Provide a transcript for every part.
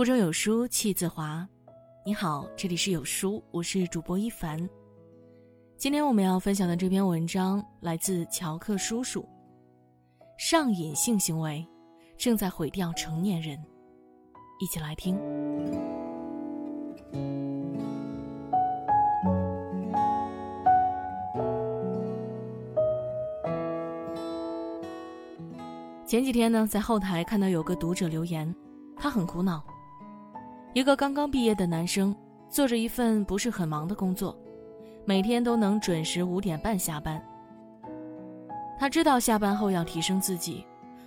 腹中有书气自华。你好，这里是有书，我是主播一凡。今天我们要分享的这篇文章来自乔克叔叔。上瘾性行为正在毁掉成年人，一起来听。前几天呢，在后台看到有个读者留言，他很苦恼。一个刚刚毕业的男生，做着一份不是很忙的工作，每天都能准时五点半下班。他知道下班后要提升自己，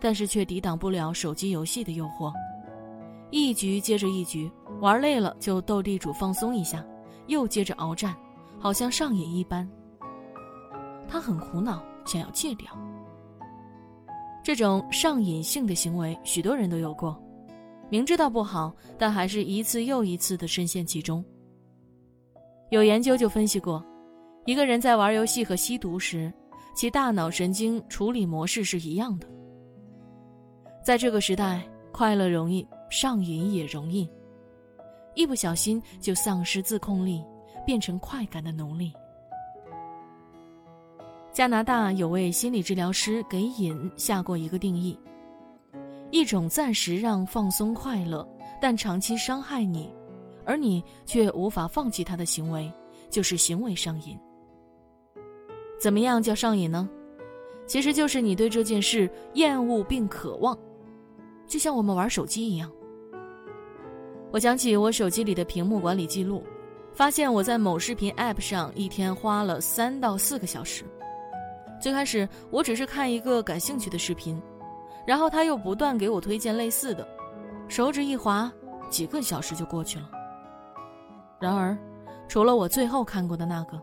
但是却抵挡不了手机游戏的诱惑，一局接着一局，玩累了就斗地主放松一下，又接着鏖战，好像上瘾一般。他很苦恼，想要戒掉。这种上瘾性的行为，许多人都有过，明知道不好，但还是一次又一次的深陷其中。有研究就分析过，一个人在玩游戏和吸毒时，其大脑神经处理模式是一样的。在这个时代，快乐容易，上瘾也容易，一不小心就丧失自控力，变成快感的奴隶。加拿大有位心理治疗师给瘾下过一个定义：一种暂时让放松快乐，但长期伤害你，而你却无法放弃他的行为，就是行为上瘾。怎么样叫上瘾呢？其实就是你对这件事厌恶并渴望，就像我们玩手机一样。我想起我手机里的屏幕管理记录，发现我在某视频 App 上一天花了三到四个小时。最开始我只是看一个感兴趣的视频，然后他又不断给我推荐类似的，手指一滑，几个小时就过去了。然而，除了我最后看过的那个，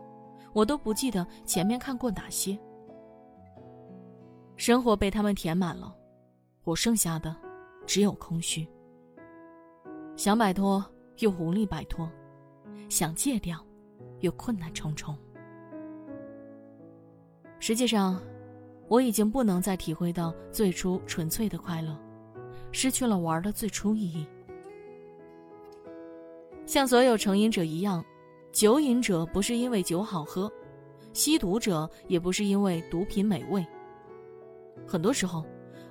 我都不记得前面看过哪些。生活被他们填满了，我剩下的只有空虚。想摆脱又无力摆脱，想戒掉又困难重重。实际上，我已经不能再体会到最初纯粹的快乐，失去了玩的最初意义。像所有成瘾者一样，酒瘾者不是因为酒好喝，吸毒者也不是因为毒品美味。很多时候，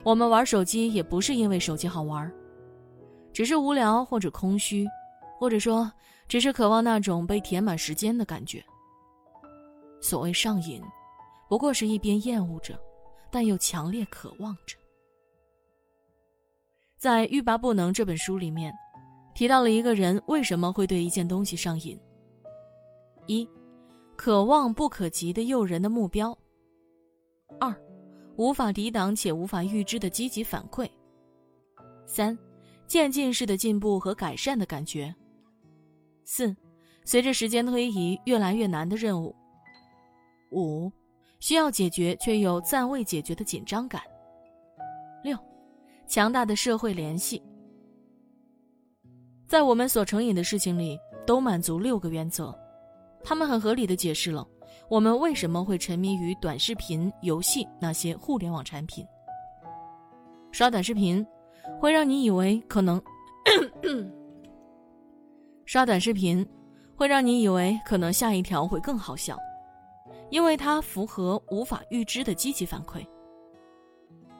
我们玩手机也不是因为手机好玩，只是无聊或者空虚，或者说只是渴望那种被填满时间的感觉。所谓上瘾。不过是一边厌恶着，但又强烈渴望着。在《欲罢不能》这本书里面，提到了一个人为什么会对一件东西上瘾：一、可望不可及的诱人的目标；二、无法抵挡且无法预知的积极反馈；三、渐进式的进步和改善的感觉；四、随着时间推移越来越难的任务；五。需要解决却又暂未解决的紧张感。六，强大的社会联系。在我们所成瘾的事情里，都满足六个原则，他们很合理的解释了我们为什么会沉迷于短视频、游戏那些互联网产品。刷短视频，会让你以为可能；刷短视频，会让你以为可能下一条会更好笑。因为它符合无法预知的积极反馈。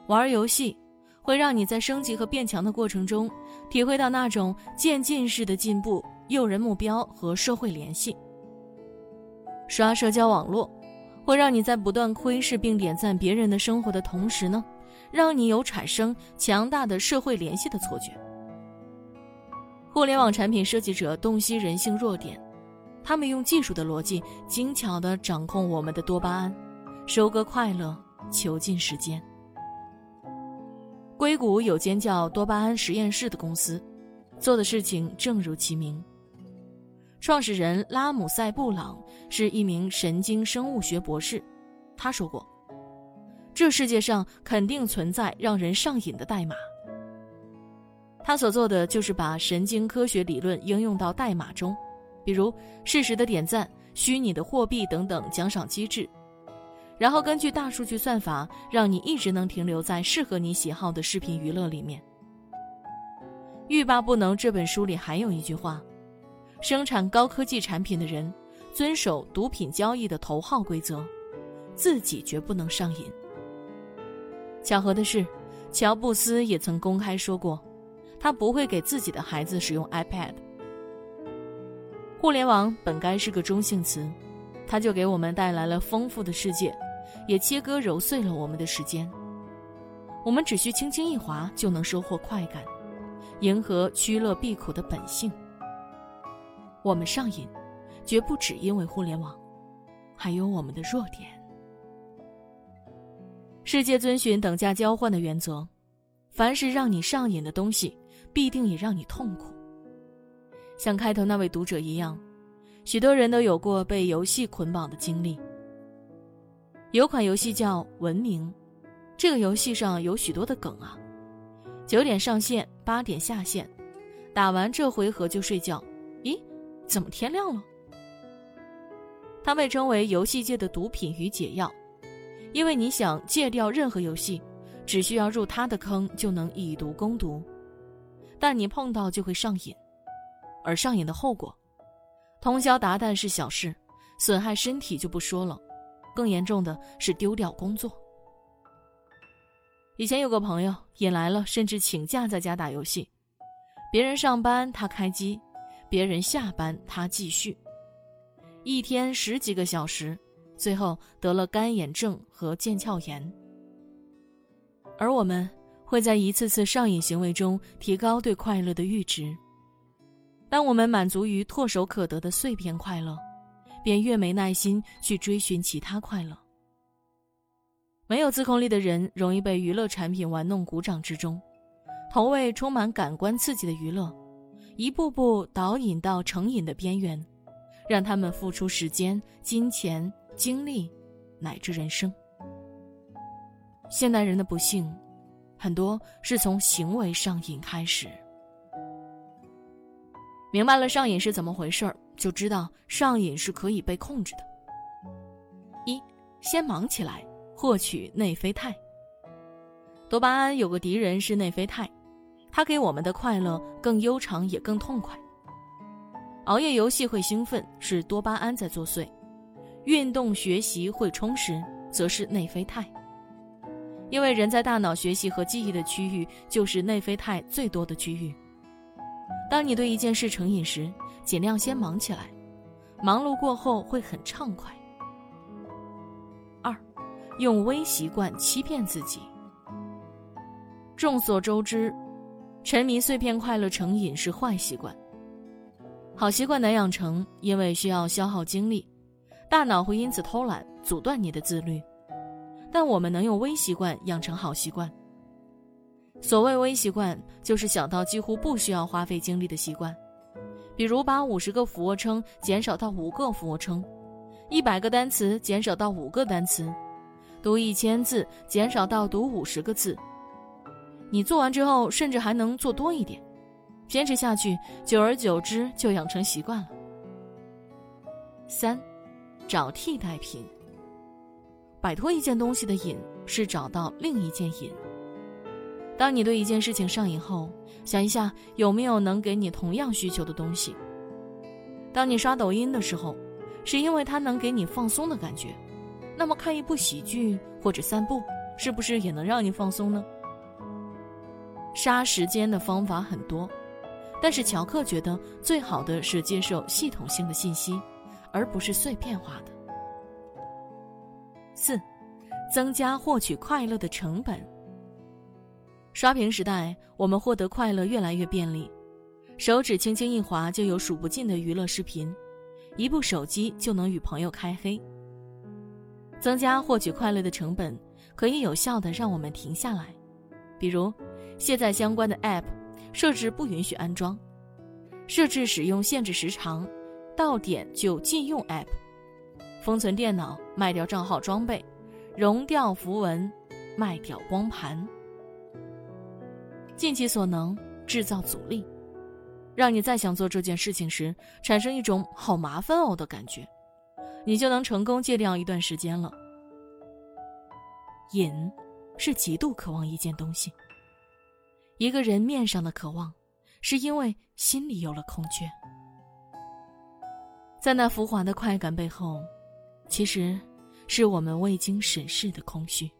玩游戏会让你在升级和变强的过程中，体会到那种渐进式的进步、诱人目标和社会联系。刷社交网络会让你在不断窥视并点赞别人的生活的同时呢，让你有产生强大的社会联系的错觉。互联网产品设计者洞悉人性弱点。他们用技术的逻辑，精巧地掌控我们的多巴胺，收割快乐，囚禁时间。硅谷有间叫多巴胺实验室的公司，做的事情正如其名。创始人拉姆塞布朗是一名神经生物学博士，他说过：“这世界上肯定存在让人上瘾的代码。”他所做的就是把神经科学理论应用到代码中。比如适时的点赞、虚拟的货币等等奖赏机制，然后根据大数据算法，让你一直能停留在适合你喜好的视频娱乐里面。欲罢不能。这本书里还有一句话：生产高科技产品的人遵守毒品交易的头号规则，自己绝不能上瘾。巧合的是，乔布斯也曾公开说过，他不会给自己的孩子使用 iPad。互联网本该是个中性词，它就给我们带来了丰富的世界，也切割揉碎了我们的时间。我们只需轻轻一划就能收获快感，迎合趋乐避苦的本性。我们上瘾，绝不只因为互联网，还有我们的弱点。世界遵循等价交换的原则，凡是让你上瘾的东西，必定也让你痛苦。像开头那位读者一样，许多人都有过被游戏捆绑的经历。有款游戏叫《文明》，这个游戏上有许多的梗啊。九点上线，八点下线，打完这回合就睡觉。咦，怎么天亮了？它被称为游戏界的毒品与解药，因为你想戒掉任何游戏，只需要入它的坑就能以毒攻毒，但你碰到就会上瘾。而上瘾的后果，通宵达旦是小事，损害身体就不说了，更严重的是丢掉工作。以前有个朋友引来了，甚至请假在家打游戏，别人上班他开机，别人下班他继续，一天十几个小时，最后得了干眼症和腱鞘炎。而我们会在一次次上瘾行为中提高对快乐的阈值。当我们满足于唾手可得的碎片快乐，便越没耐心去追寻其他快乐。没有自控力的人容易被娱乐产品玩弄鼓掌之中，投喂充满感官刺激的娱乐，一步步导引到成瘾的边缘，让他们付出时间、金钱、精力，乃至人生。现代人的不幸，很多是从行为上瘾开始。明白了上瘾是怎么回事儿，就知道上瘾是可以被控制的。一，先忙起来，获取内啡肽。多巴胺有个敌人是内啡肽，它给我们的快乐更悠长也更痛快。熬夜游戏会兴奋，是多巴胺在作祟；运动学习会充实，则是内啡肽。因为人在大脑学习和记忆的区域就是内啡肽最多的区域。当你对一件事成瘾时，尽量先忙起来，忙碌过后会很畅快。二，用微习惯欺骗自己。众所周知，沉迷碎片快乐成瘾是坏习惯。好习惯难养成，因为需要消耗精力，大脑会因此偷懒，阻断你的自律。但我们能用微习惯养成好习惯。所谓微习惯，就是小到几乎不需要花费精力的习惯，比如把五十个俯卧撑减少到五个俯卧撑，一百个单词减少到五个单词，读一千字减少到读五十个字。你做完之后，甚至还能做多一点，坚持下去，久而久之就养成习惯了。三，找替代品。摆脱一件东西的瘾，是找到另一件瘾。当你对一件事情上瘾后，想一下有没有能给你同样需求的东西。当你刷抖音的时候，是因为它能给你放松的感觉，那么看一部喜剧或者散步，是不是也能让你放松呢？杀时间的方法很多，但是乔克觉得最好的是接受系统性的信息，而不是碎片化的。四，增加获取快乐的成本。刷屏时代，我们获得快乐越来越便利，手指轻轻一划就有数不尽的娱乐视频，一部手机就能与朋友开黑。增加获取快乐的成本，可以有效的让我们停下来，比如卸载相关的 App，设置不允许安装，设置使用限制时长，到点就禁用 App，封存电脑，卖掉账号装备，融掉符文，卖掉光盘。尽其所能制造阻力，让你在想做这件事情时产生一种好麻烦哦的感觉，你就能成功戒掉一段时间了。瘾是极度渴望一件东西，一个人面上的渴望，是因为心里有了空缺。在那浮华的快感背后，其实是我们未经审视的空虚。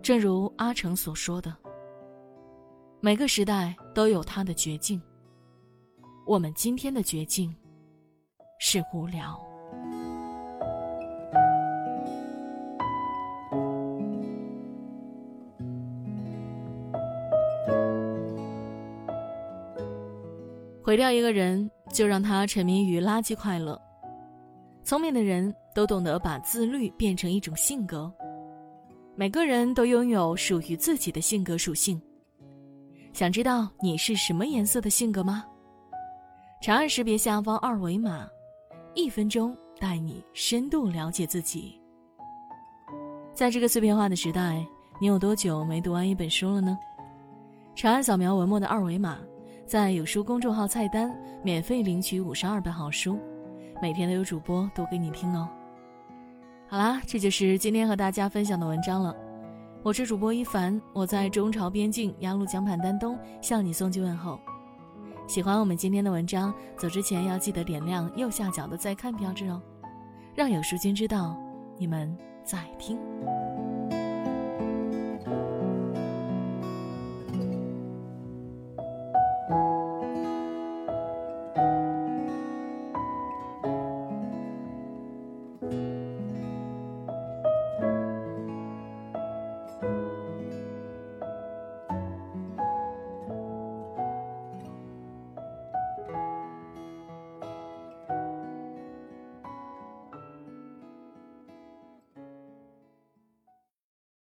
正如阿成所说的：“每个时代都有它的绝境。我们今天的绝境是无聊。”毁掉一个人，就让他沉迷于垃圾快乐。聪明的人都懂得把自律变成一种性格。每个人都拥有属于自己的性格属性。想知道你是什么颜色的性格吗？长按识别下方二维码，一分钟带你深度了解自己。在这个碎片化的时代，你有多久没读完一本书了呢？长按扫描文末的二维码。在有书公众号菜单免费领取五十二本好书，每天都有主播读给你听哦。好啦，这就是今天和大家分享的文章了。我是主播一凡，我在中朝边境鸭绿江畔丹东向你送去问候。喜欢我们今天的文章，走之前要记得点亮右下角的再看标志哦，让有书君知道你们在听。